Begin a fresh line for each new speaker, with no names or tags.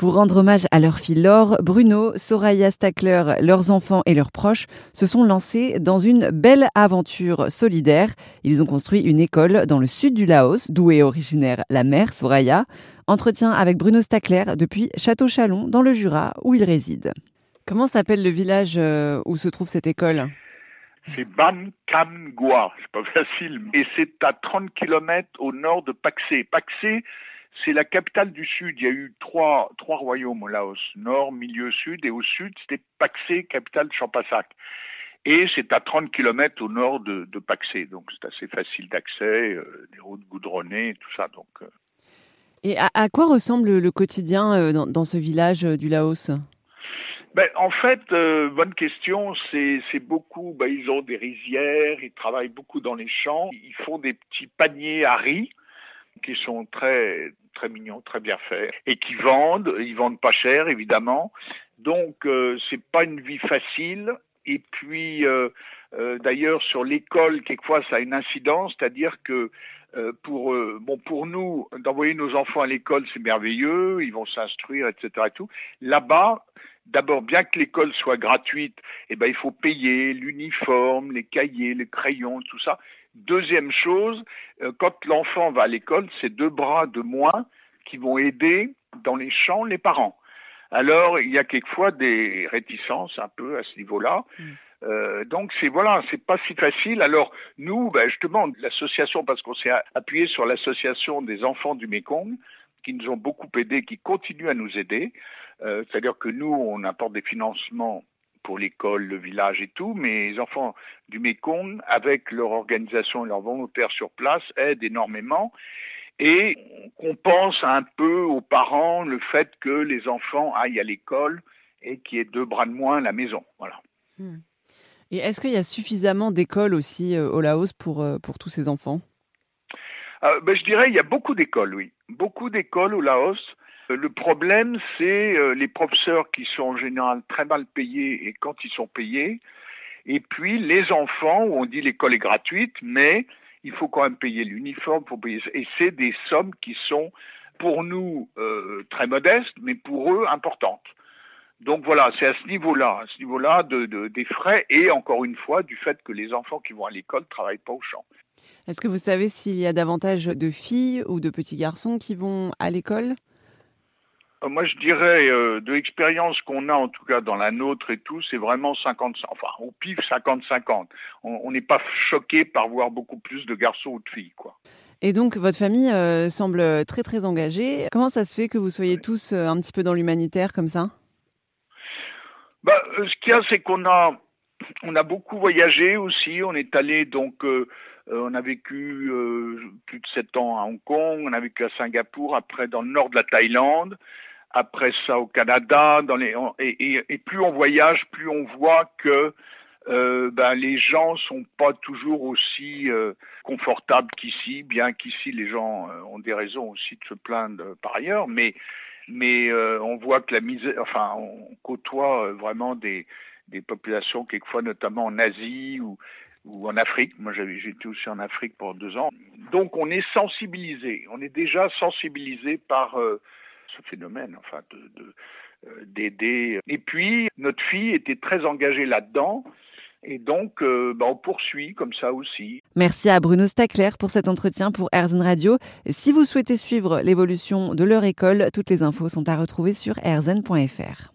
Pour rendre hommage à leur fille Laure, Bruno, Soraya Stackler, leurs enfants et leurs proches se sont lancés dans une belle aventure solidaire. Ils ont construit une école dans le sud du Laos, d'où est originaire la mère Soraya. Entretien avec Bruno Stackler depuis Château-Chalon, dans le Jura, où il réside. Comment s'appelle le village euh, où se trouve cette école?
C'est Ban Kam Gua, c'est pas facile, et c'est à 30 km au nord de Paksé. Paksé, c'est la capitale du Sud. Il y a eu trois, trois royaumes au Laos, nord, milieu, sud, et au sud, c'était Paksé, capitale de Champasak. Et c'est à 30 km au nord de, de Paksé, donc c'est assez facile d'accès, euh, des routes goudronnées, tout ça. Donc, euh.
Et à, à, quoi ressemble le quotidien euh, dans, dans, ce village du Laos?
Ben, en fait, euh, bonne question. C'est, c'est beaucoup. Ben, ils ont des rizières, ils travaillent beaucoup dans les champs. Ils font des petits paniers à riz qui sont très très mignons, très bien faits et qui vendent. Ils vendent pas cher, évidemment. Donc, euh, c'est pas une vie facile. Et puis, euh, euh d'ailleurs, sur l'école, quelquefois, ça a une incidence, c'est-à-dire que euh, pour euh, bon pour nous d'envoyer nos enfants à l'école c'est merveilleux ils vont s'instruire etc et tout là-bas d'abord, bien que l'école soit gratuite, eh ben, il faut payer l'uniforme, les cahiers, les crayons, tout ça. Deuxième chose, euh, quand l'enfant va à l'école, c'est deux bras de moins qui vont aider dans les champs les parents. Alors, il y a quelquefois des réticences un peu à ce niveau-là. Mm. Euh, donc c'est voilà, c'est pas si facile. Alors nous, ben, justement, l'association, parce qu'on s'est appuyé sur l'association des enfants du Mékong, qui nous ont beaucoup aidés, qui continuent à nous aider. Euh, c'est-à-dire que nous, on apporte des financements pour l'école, le village et tout, mais les enfants du Mékong, avec leur organisation et leurs volontaires sur place, aident énormément. Et on pense un peu aux parents le fait que les enfants aillent à l'école et qu'il y ait deux bras de moins à la maison. Voilà. Hmm.
Et est-ce qu'il y a suffisamment d'écoles aussi euh, au Laos pour, euh, pour tous ces enfants?
Euh, ben, Je dirais il y a beaucoup d'écoles, oui. Beaucoup d'écoles au Laos. Le problème, c'est euh, les professeurs qui sont en général très mal payés et quand ils sont payés, et puis les enfants où on dit l'école est gratuite, mais il faut quand même payer l'uniforme, faut payer et c'est des sommes qui sont pour nous euh, très modestes, mais pour eux importantes. Donc voilà, c'est à ce niveau-là, à ce niveau-là de, de, des frais et encore une fois du fait que les enfants qui vont à l'école travaillent pas au champ.
Est-ce que vous savez s'il y a davantage de filles ou de petits garçons qui vont à l'école?
Euh, moi, je dirais, euh, de l'expérience qu'on a, en tout cas dans la nôtre et tout, c'est vraiment 50, enfin, au pif 50-50. On n'est pas choqué par voir beaucoup plus de garçons ou de filles, quoi.
Et donc, votre famille euh, semble très, très engagée. Comment ça se fait que vous soyez tous un petit peu dans l'humanitaire comme ça?
Bah, Ce qu'il y a, c'est qu'on a, on a beaucoup voyagé aussi. On est allé donc on a vécu plus de sept ans à Hong Kong, on a vécu à Singapour, après dans le nord de la Thaïlande, après ça au Canada, dans les, et, plus on voyage, plus on voit que euh, ben, les gens sont pas toujours aussi euh, confortables qu'ici, bien qu'ici les gens euh, ont des raisons aussi de se plaindre par ailleurs, mais mais euh, on voit que la misère, enfin, on côtoie vraiment des populations quelquefois, notamment en Asie ou en Afrique. Moi, j'étais aussi en Afrique pour deux ans. Donc, on est sensibilisé. On est déjà sensibilisé par ce phénomène, enfin, de, euh, d'aider. Et puis, notre fille était très engagée là-dedans. Et donc, euh, bah, on poursuit comme ça aussi.
Merci à Bruno Stackler pour cet entretien pour Erzen Radio. Si vous souhaitez suivre l'évolution de leur école, toutes les infos sont à retrouver sur erzen.fr.